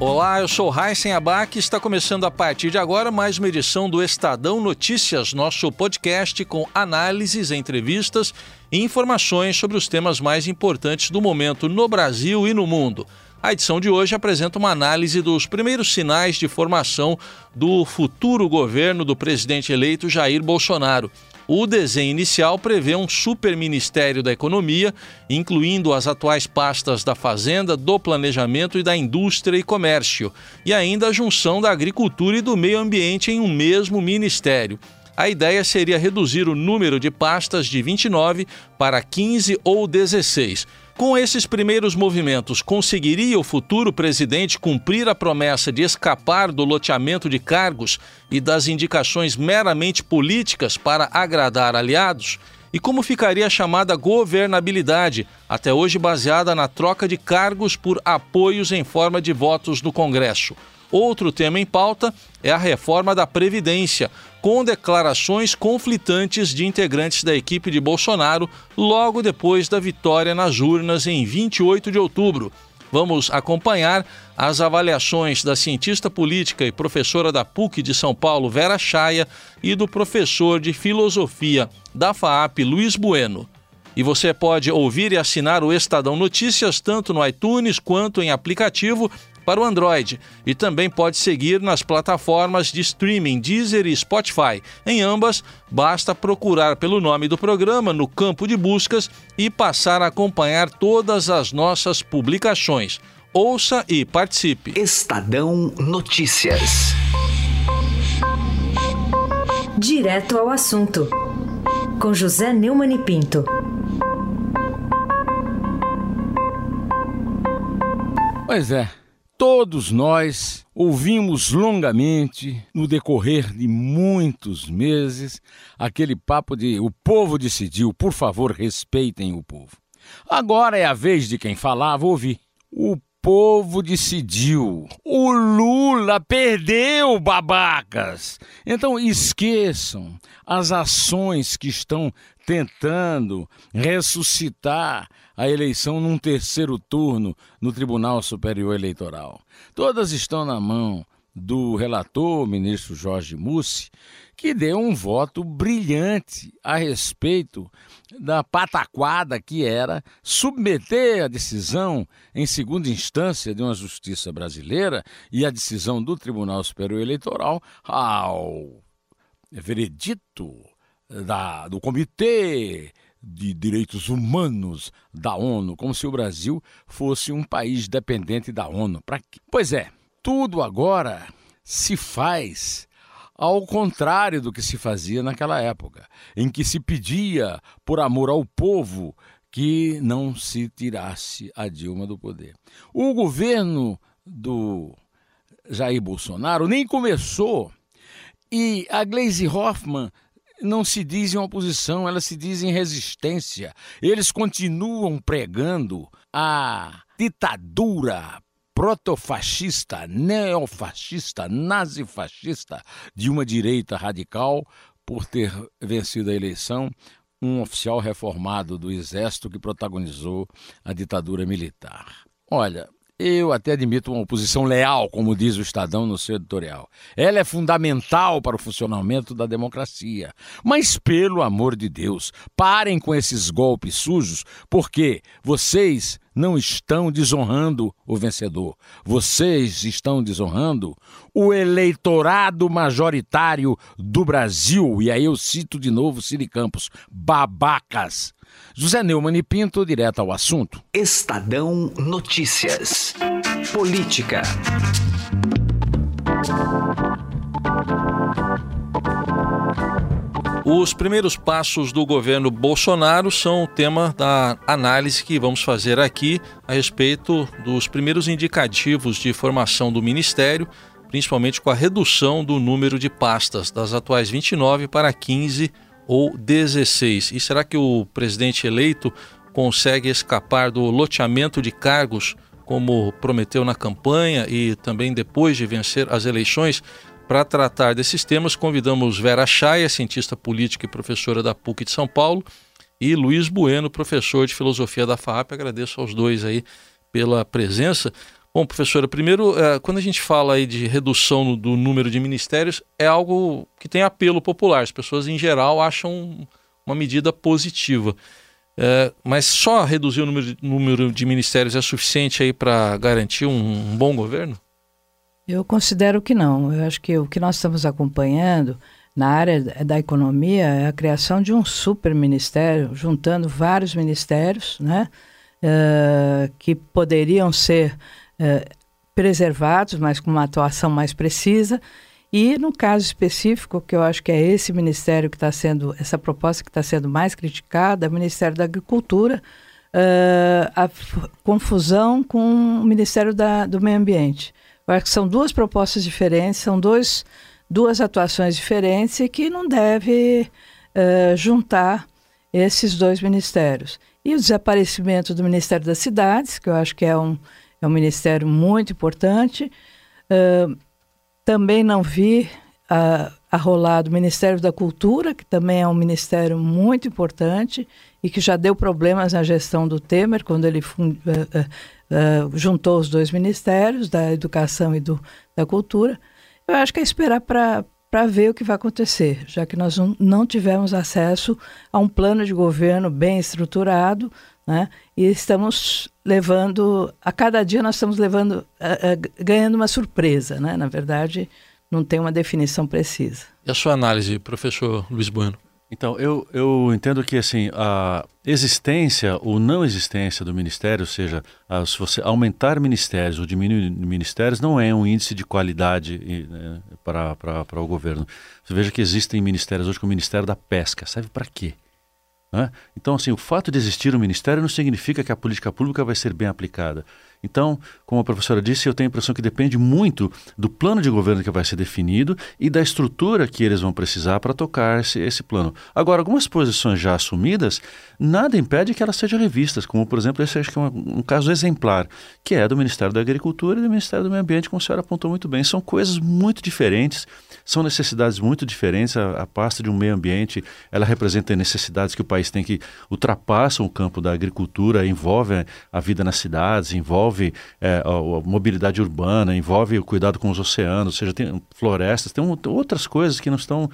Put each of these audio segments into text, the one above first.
Olá, eu sou Raíssen Abac e está começando a partir de agora mais uma edição do Estadão Notícias, nosso podcast com análises, entrevistas e informações sobre os temas mais importantes do momento no Brasil e no mundo. A edição de hoje apresenta uma análise dos primeiros sinais de formação do futuro governo do presidente eleito Jair Bolsonaro. O desenho inicial prevê um superministério da Economia, incluindo as atuais pastas da Fazenda, do Planejamento e da Indústria e Comércio, e ainda a junção da Agricultura e do Meio Ambiente em um mesmo ministério. A ideia seria reduzir o número de pastas de 29 para 15 ou 16. Com esses primeiros movimentos, conseguiria o futuro presidente cumprir a promessa de escapar do loteamento de cargos e das indicações meramente políticas para agradar aliados? E como ficaria a chamada governabilidade, até hoje baseada na troca de cargos por apoios em forma de votos no Congresso? Outro tema em pauta é a reforma da Previdência, com declarações conflitantes de integrantes da equipe de Bolsonaro logo depois da vitória nas urnas em 28 de outubro. Vamos acompanhar as avaliações da cientista política e professora da PUC de São Paulo, Vera Chaia, e do professor de filosofia da FAAP, Luiz Bueno. E você pode ouvir e assinar o Estadão Notícias tanto no iTunes quanto em aplicativo para o Android e também pode seguir nas plataformas de streaming Deezer e Spotify. Em ambas, basta procurar pelo nome do programa no campo de buscas e passar a acompanhar todas as nossas publicações. Ouça e participe. Estadão Notícias. Direto ao assunto. Com José Neumann e Pinto. Pois é, Todos nós ouvimos longamente, no decorrer de muitos meses, aquele papo de o povo decidiu, por favor, respeitem o povo. Agora é a vez de quem falava ouvir. O povo decidiu. O Lula perdeu, babacas. Então esqueçam as ações que estão tentando ressuscitar a eleição num terceiro turno no Tribunal Superior Eleitoral. Todas estão na mão do relator, ministro Jorge Mussi, que deu um voto brilhante a respeito da pataquada que era submeter a decisão em segunda instância de uma justiça brasileira e a decisão do Tribunal Superior Eleitoral ao veredito da, do Comitê de Direitos Humanos da ONU, como se o Brasil fosse um país dependente da ONU. Pra quê? Pois é, tudo agora se faz ao contrário do que se fazia naquela época, em que se pedia, por amor ao povo, que não se tirasse a Dilma do poder. O governo do Jair Bolsonaro nem começou e a Gleisi Hoffmann não se diz em oposição, elas se dizem resistência. Eles continuam pregando a ditadura protofascista, neofascista, nazifascista de uma direita radical por ter vencido a eleição um oficial reformado do Exército que protagonizou a ditadura militar. Olha, eu até admito uma oposição leal, como diz o Estadão no seu editorial. Ela é fundamental para o funcionamento da democracia. Mas, pelo amor de Deus, parem com esses golpes sujos, porque vocês não estão desonrando o vencedor. Vocês estão desonrando o eleitorado majoritário do Brasil. E aí eu cito de novo Ciri Campos: babacas. José Neumann e Pinto, direto ao assunto. Estadão Notícias. Política. Os primeiros passos do governo Bolsonaro são o tema da análise que vamos fazer aqui a respeito dos primeiros indicativos de formação do ministério, principalmente com a redução do número de pastas, das atuais 29 para 15 ou 16. E será que o presidente eleito consegue escapar do loteamento de cargos como prometeu na campanha e também depois de vencer as eleições. Para tratar desses temas, convidamos Vera Chaia, cientista política e professora da PUC de São Paulo, e Luiz Bueno, professor de filosofia da FAP. Agradeço aos dois aí pela presença. Bom, professora, primeiro, é, quando a gente fala aí de redução do número de ministérios, é algo que tem apelo popular. As pessoas, em geral, acham uma medida positiva. É, mas só reduzir o número de, número de ministérios é suficiente aí para garantir um, um bom governo? Eu considero que não. Eu acho que o que nós estamos acompanhando na área da economia é a criação de um super ministério, juntando vários ministérios, né, uh, que poderiam ser eh, preservados, mas com uma atuação mais precisa. E no caso específico, que eu acho que é esse ministério que está sendo, essa proposta que está sendo mais criticada, é o Ministério da Agricultura, uh, a confusão com o Ministério da, do Meio Ambiente. Eu acho que são duas propostas diferentes, são dois, duas atuações diferentes e que não deve uh, juntar esses dois ministérios. E o desaparecimento do Ministério das Cidades, que eu acho que é um, é um ministério muito importante. Uh, também não vi a, a rolar do Ministério da Cultura, que também é um ministério muito importante e que já deu problemas na gestão do Temer, quando ele uh, uh, juntou os dois ministérios, da Educação e do, da Cultura. Eu acho que é esperar para ver o que vai acontecer, já que nós não tivemos acesso a um plano de governo bem estruturado, né? E estamos levando, a cada dia nós estamos levando, ganhando uma surpresa, né? Na verdade, não tem uma definição precisa. E a sua análise, professor Luiz Bueno? Então, eu, eu entendo que assim, a existência ou não existência do ministério, ou seja, a, se você aumentar ministérios ou diminuir ministérios, não é um índice de qualidade né, para, o governo. Você veja que existem ministérios hoje como o Ministério da Pesca. Serve para quê? Né? Então, assim, o fato de existir um ministério não significa que a política pública vai ser bem aplicada. Então, como a professora disse, eu tenho a impressão que depende muito do plano de governo que vai ser definido e da estrutura que eles vão precisar para tocar esse, esse plano. Agora, algumas posições já assumidas, nada impede que elas sejam revistas, como, por exemplo, esse acho que é um, um caso exemplar, que é do Ministério da Agricultura e do Ministério do Meio Ambiente, como a senhora apontou muito bem. São coisas muito diferentes, são necessidades muito diferentes. A, a pasta de um meio ambiente, ela representa necessidades que o país tem que ultrapassam o campo da agricultura, envolve a vida nas cidades, envolve é, a, a, mobilidade urbana, envolve o cuidado com os oceanos, ou seja, tem florestas, tem um, outras coisas que não estão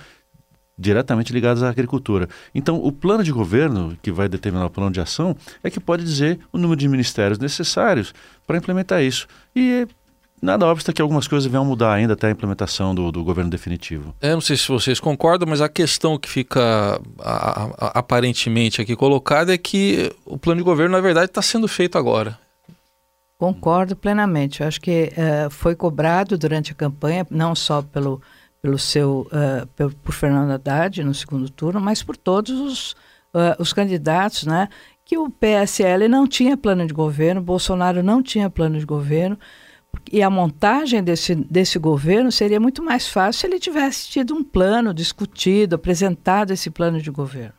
diretamente ligadas à agricultura. Então, o plano de governo, que vai determinar o plano de ação, é que pode dizer o número de ministérios necessários para implementar isso. E nada obsta que algumas coisas vão mudar ainda até a implementação do, do governo definitivo. Eu não sei se vocês concordam, mas a questão que fica a, a, aparentemente aqui colocada é que o plano de governo, na verdade, está sendo feito agora. Concordo plenamente. Eu acho que uh, foi cobrado durante a campanha, não só pelo, pelo seu, uh, pelo, por Fernando Haddad no segundo turno, mas por todos os, uh, os candidatos, né? Que o PSL não tinha plano de governo, Bolsonaro não tinha plano de governo, e a montagem desse, desse governo seria muito mais fácil se ele tivesse tido um plano discutido, apresentado esse plano de governo.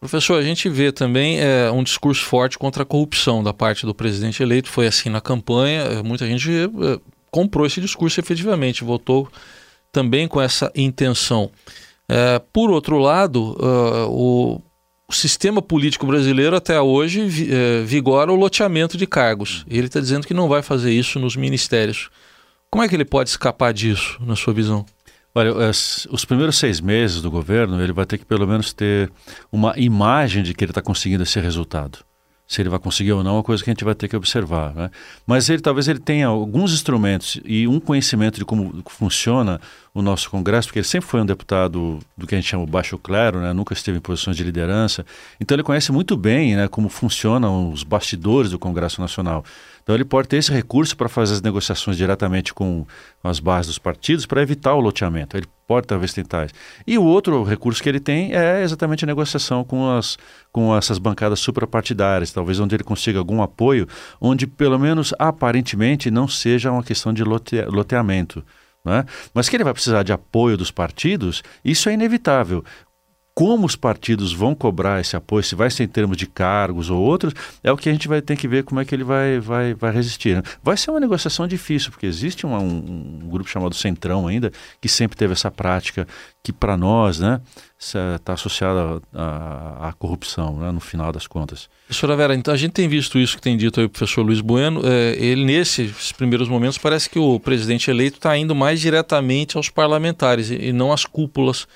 Professor, a gente vê também é, um discurso forte contra a corrupção da parte do presidente eleito. Foi assim na campanha, é, muita gente é, comprou esse discurso efetivamente, votou também com essa intenção. É, por outro lado, uh, o, o, sistema político brasileiro até hoje é, vigora o loteamento de cargos. Ele está dizendo que não vai fazer isso nos ministérios. Como é que ele pode escapar disso, na sua visão? Olha, os primeiros seis meses do governo, ele vai ter que pelo menos ter uma imagem de que ele está conseguindo esse resultado. Se ele vai conseguir ou não, é uma coisa que a gente vai ter que observar. Né? Mas ele talvez ele tenha alguns instrumentos e um conhecimento de como funciona o nosso Congresso, porque ele sempre foi um deputado do que a gente chama baixo clero, né? nunca esteve em posições de liderança. Então ele conhece muito bem né, como funcionam os bastidores do Congresso Nacional. Então ele pode ter esse recurso para fazer as negociações diretamente com, com as bases dos partidos para evitar o loteamento. Ele pode talvez tentar isso. E o outro recurso que ele tem é exatamente a negociação com, as, com essas bancadas suprapartidárias, talvez onde ele consiga algum apoio, onde pelo menos aparentemente não seja uma questão de lote, loteamento. Né? Mas que ele vai precisar de apoio dos partidos, isso é inevitável como os partidos vão cobrar esse apoio, se vai ser em termos de cargos ou outros, é o que a gente vai ter que ver como é que ele vai, vai, vai resistir. Né? Vai ser uma negociação difícil, porque existe um, um, um grupo chamado Centrão ainda, que sempre teve essa prática que para nós né, está associada à, corrupção, né, no final das contas. Professora Vera, então a gente tem visto isso que tem dito aí o professor Luiz Bueno, é, ele nesses primeiros momentos parece que o presidente eleito está indo mais diretamente aos parlamentares e, e não às cúpulas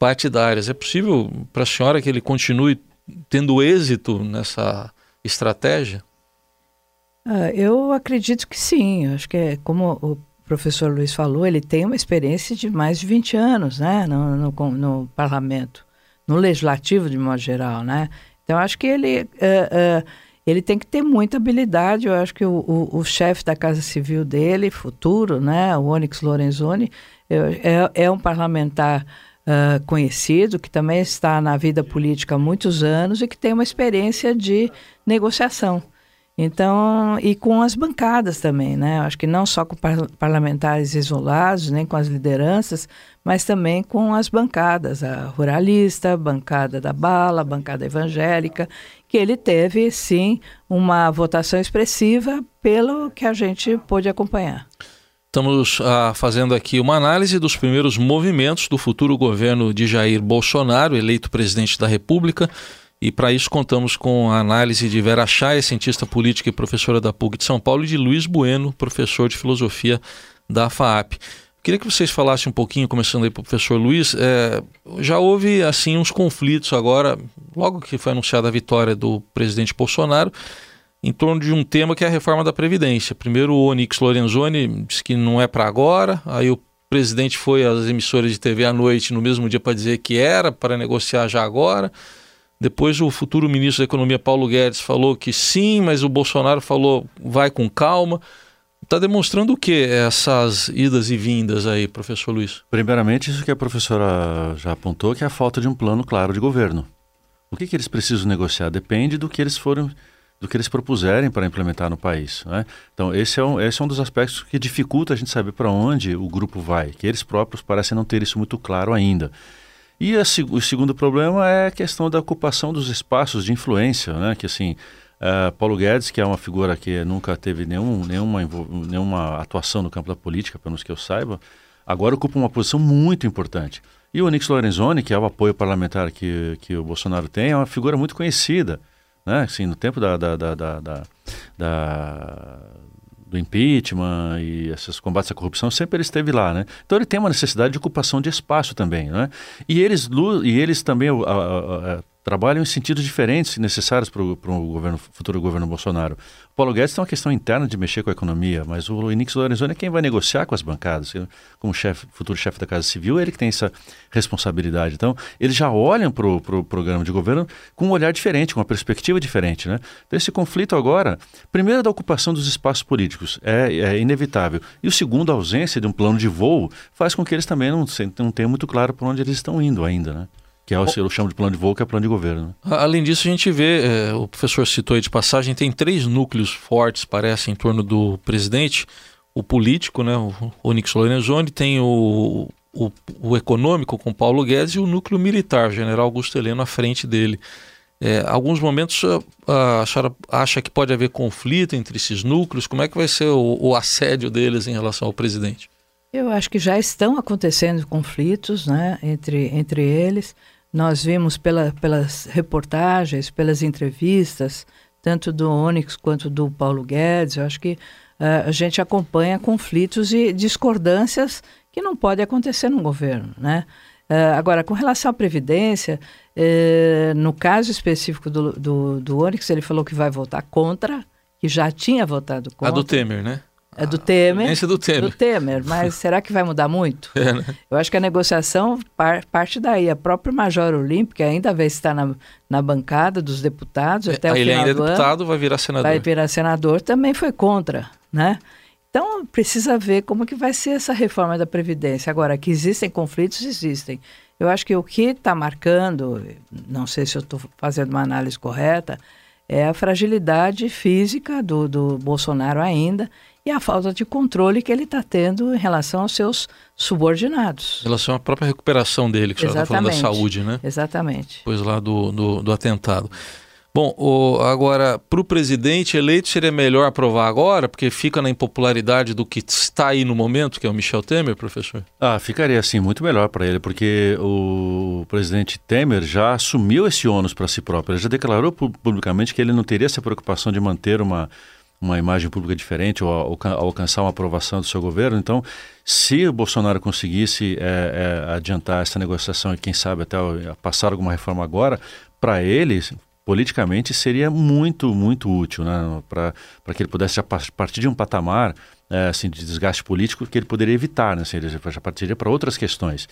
partidárias. É possível para a senhora que ele continue tendo êxito nessa estratégia? Ah, eu acredito que sim. acho que é como o professor Luiz falou, ele tem uma experiência de mais de 20 anos né, no, no, no parlamento, no legislativo de modo geral. Né? Então, acho que ele, uh, uh, ele tem que ter muita habilidade. Eu acho que o, o, o chefe da Casa Civil dele, futuro, né, o Onyx Lorenzoni, é, é um parlamentar uh, conhecido, que também está na vida política há muitos anos e que tem uma experiência de negociação. Então, e com as bancadas também, né? Acho que não só com par parlamentares isolados, nem com as lideranças, mas também com as bancadas, a ruralista, bancada da bala, bancada evangélica, que ele teve, sim, uma votação expressiva pelo que a gente pôde acompanhar. Estamos ah, fazendo aqui uma análise dos primeiros movimentos do futuro governo de Jair Bolsonaro, eleito presidente da República. E para isso contamos com a análise de Vera Chay, cientista política e professora da PUC de São Paulo, e de Luiz Bueno, professor de filosofia da FAAP. Queria que vocês falassem um pouquinho, começando aí para o professor Luiz. É, já houve assim uns conflitos agora, logo que foi anunciada a vitória do presidente Bolsonaro em torno de um tema que é a reforma da Previdência. Primeiro o Onyx Lorenzoni disse que não é para agora, aí o presidente foi às emissoras de TV à noite no mesmo dia para dizer que era para negociar já agora. Depois o futuro ministro da Economia Paulo Guedes falou que sim, mas o Bolsonaro falou vai com calma. Está demonstrando o que essas idas e vindas aí, professor Luiz? Primeiramente, isso que a professora já apontou, que é a falta de um plano claro de governo. O que, que eles precisam negociar depende do que eles foram do que eles propuserem para implementar no país. Né? Então, esse é, um, esse é um dos aspectos que dificulta a gente saber para onde o grupo vai, que eles próprios parecem não ter isso muito claro ainda. E a, o segundo problema é a questão da ocupação dos espaços de influência, né? que assim, uh, Paulo Guedes, que é uma figura que nunca teve nenhum, nenhuma, nenhuma atuação no campo da política, pelo menos que eu saiba, agora ocupa uma posição muito importante. E o Nix Lorenzoni, que é o apoio parlamentar que, que o Bolsonaro tem, é uma figura muito conhecida né? Assim, no tempo da, da, da, da, da do impeachment e esses combates à corrupção, sempre ele esteve lá, né? Então ele tem uma necessidade de ocupação de espaço também, né? E eles, e eles também, a, a, a, trabalham em sentidos diferentes necessários para o governo, futuro governo Bolsonaro. O Paulo Guedes tem uma questão interna de mexer com a economia, mas o Inix Lorenzoni é quem vai negociar com as bancadas. Como chefe, futuro chefe da Casa Civil, é ele que tem essa responsabilidade. Então, eles já olham para o pro programa de governo com um olhar diferente, com uma perspectiva diferente. Né? Então, esse conflito agora, primeiro da ocupação dos espaços políticos, é, é inevitável. E o segundo, a ausência de um plano de voo, faz com que eles também não, não tenham muito claro para onde eles estão indo ainda. Né? Que é o que eu chamo de plano de voo, que é plano de governo. Né? Além disso, a gente vê, é, o professor citou aí de passagem, tem três núcleos fortes, parece, em torno do presidente. O político, né, o Onyx Lorenzoni, tem o, o, o, econômico com Paulo Guedes e o núcleo militar, o general Augusto Heleno à frente dele. É, alguns momentos a, a senhora acha que pode haver conflito entre esses núcleos? Como é que vai ser o, o assédio deles em relação ao presidente? Eu acho que já estão acontecendo conflitos né, entre, entre eles. Nós vimos pela, pelas reportagens, pelas entrevistas, tanto do Onyx quanto do Paulo Guedes, eu acho que uh, a gente acompanha conflitos e discordâncias que não podem acontecer no governo, né? Uh, agora, com relação à Previdência, uh, no caso específico do, do, do Onyx, ele falou que vai votar contra, que já tinha votado contra. A do Temer, né? É do Temer. É do Temer. Do Temer, mas será que vai mudar muito? É, né? Eu acho que a negociação par, parte daí. A própria Major Olímpica ainda vai estar na, na bancada dos deputados é, até o ele final ainda é deputado, vai virar senador. Vai virar senador, também foi contra, né? Então, precisa ver como que vai ser essa reforma da Previdência. Agora, que existem conflitos, existem. Eu acho que o que está marcando, não sei se eu estou fazendo uma análise correta, é a fragilidade física do, do Bolsonaro ainda e a falta de controle que ele está tendo em relação aos seus subordinados. Em relação à própria recuperação dele, que já está falando da saúde, né? Exatamente. Depois lá do, do, do atentado. Bom, o, agora, para o presidente eleito, seria melhor aprovar agora, porque fica na impopularidade do que está aí no momento, que é o Michel Temer, professor? Ah, ficaria assim, muito melhor para ele, porque o presidente Temer já assumiu esse ônus para si próprio. Ele já declarou publicamente que ele não teria essa preocupação de manter uma, uma imagem pública diferente ou alcançar uma aprovação do seu governo. Então, se o Bolsonaro conseguisse é, é, adiantar essa negociação e, quem sabe, até passar alguma reforma agora, para ele politicamente seria muito, muito útil, né? para que ele pudesse já partir de um patamar assim, de desgaste político que ele poderia evitar, né? Assim, ele já partiria para outras questões.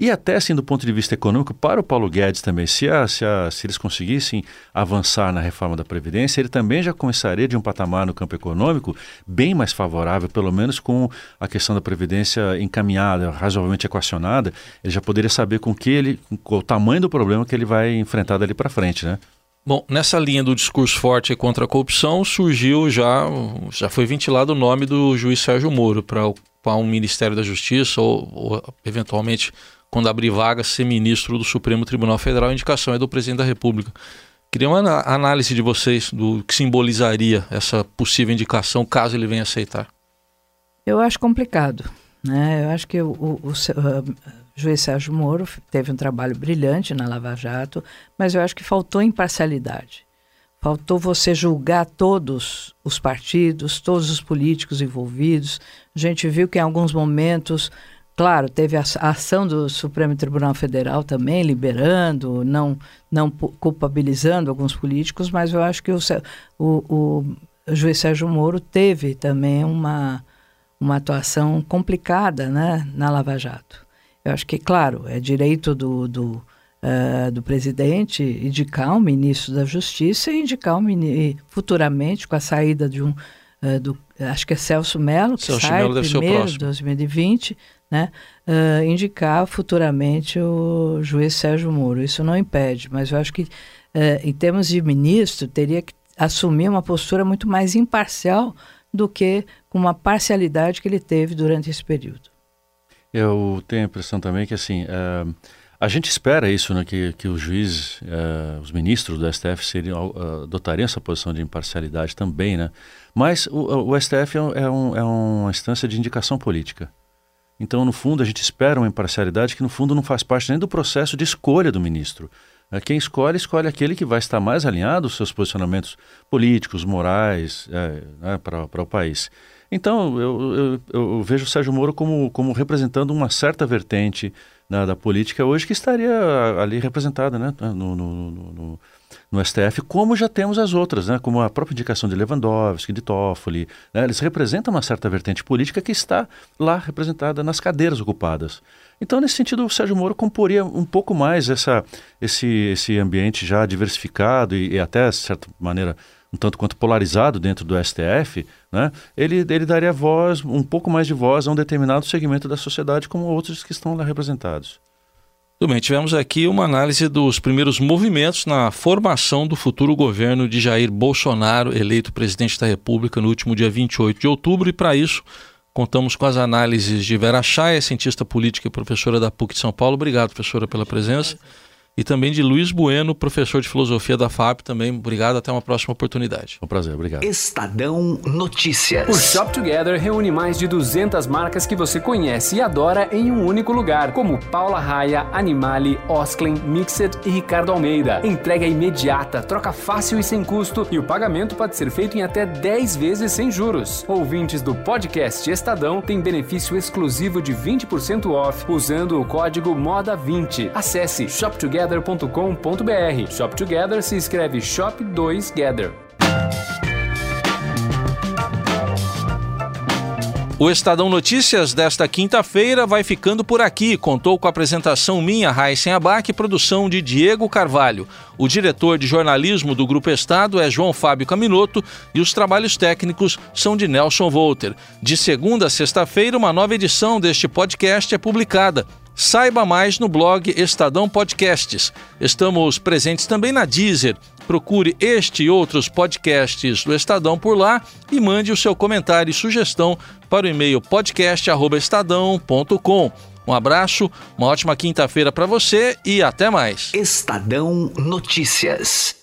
E até assim, do ponto de vista econômico, para o Paulo Guedes também, se, a, se, a, se eles conseguissem avançar na reforma da Previdência, ele também já começaria de um patamar no campo econômico bem mais favorável, pelo menos com a questão da Previdência encaminhada, razoavelmente equacionada, ele já poderia saber com que ele, com o tamanho do problema que ele vai enfrentar dali para frente, né? Bom, nessa linha do discurso forte contra a corrupção, surgiu já, já foi ventilado o nome do juiz Sérgio Moro para ocupar um Ministério da Justiça ou, ou, eventualmente, quando abrir vaga, ser ministro do Supremo Tribunal Federal. A indicação é do presidente da República. Queria uma análise de vocês do que simbolizaria essa possível indicação, caso ele venha aceitar. Eu acho complicado. Né? Eu acho que o, o, o juiz Sérgio Moro teve um trabalho brilhante na Lava Jato, mas eu acho que faltou imparcialidade. Faltou você julgar todos os partidos, todos os políticos envolvidos. A gente viu que em alguns momentos, claro, teve a ação do Supremo Tribunal Federal também, liberando, não, não culpabilizando alguns políticos, mas eu acho que o, o, o juiz Sérgio Moro teve também uma, uma atuação complicada né, na Lava Jato. Eu acho que, claro, é direito do, do, uh, do presidente indicar um ministro da Justiça e indicar um futuramente, com a saída de um, uh, do, acho que é Celso Melo, que Celso sai Mello primeiro de 2020, né, uh, indicar futuramente o juiz Sérgio Moro. Isso não impede, mas eu acho que, em termos de ministro, teria que assumir uma postura muito mais imparcial do que com uma parcialidade que ele teve durante esse período. Eu tenho a impressão também que assim uh, a gente espera isso, né, que, que os juízes, uh, os ministros do STF seriam, uh, adotariam essa posição de imparcialidade também, né? Mas o, o STF é, é, um, é uma instância de indicação política. Então, no fundo, a gente espera uma imparcialidade que, no fundo, não faz parte nem do processo de escolha do ministro. Quem escolhe, escolhe aquele que vai estar mais alinhado aos seus posicionamentos políticos, morais, é, né, para o país. Então, eu, eu, eu, vejo o Sérgio Moro como, como representando uma certa vertente da política hoje que estaria ali representada né, no, no, no, no, STF, como já temos as outras, né, como a própria indicação de Lewandowski, de Toffoli. Né, eles representam uma certa vertente política que está lá representada nas cadeiras ocupadas. Então, nesse sentido, o Sérgio Moro comporia um pouco mais essa, esse, esse ambiente já diversificado e, e até, de certa maneira, um tanto quanto polarizado dentro do STF, né, ele, ele daria voz, um pouco mais de voz a um determinado segmento da sociedade, como outros que estão lá representados. Tudo bem, tivemos aqui uma análise dos primeiros movimentos na formação do futuro governo de Jair Bolsonaro, eleito presidente da República no último dia 28 de outubro, e para isso contamos com as análises de Vera Chaia, cientista política e professora da PUC de São Paulo. Obrigado, professora, pela presença e também de Luiz Bueno, professor de filosofia da FAP. Também obrigado, até uma próxima oportunidade. Um prazer, obrigado. Estadão Notícias. O Shop Together reúne mais de 200 marcas que você conhece e adora em um único lugar, como Paula Raia, Animale, Osklen, Mixed e Ricardo Almeida. Entrega imediata, troca fácil e sem custo e o pagamento pode ser feito em até 10 vezes sem juros. Ouvintes do podcast Estadão têm benefício exclusivo de 20% off usando o código MODA20. Acesse shoptogether shoptogether.com.br. Shop Together se escreve Shop 2 Gather. O Estadão Notícias desta quinta-feira vai ficando por aqui. Contou com a apresentação minha, Raíssen Abac, produção de Diego Carvalho. O diretor de jornalismo do Grupo Estado é João Fábio Caminoto e os trabalhos técnicos são de Nelson Volter. De segunda a sexta-feira, uma nova edição deste podcast é publicada. Saiba mais no blog Estadão Podcasts. Estamos presentes também na Deezer, Procure este e outros podcasts do Estadão por lá e mande o seu comentário e sugestão para o e-mail podcast@estadão.com. Um abraço, uma ótima quinta-feira para você e até mais. Estadão Notícias.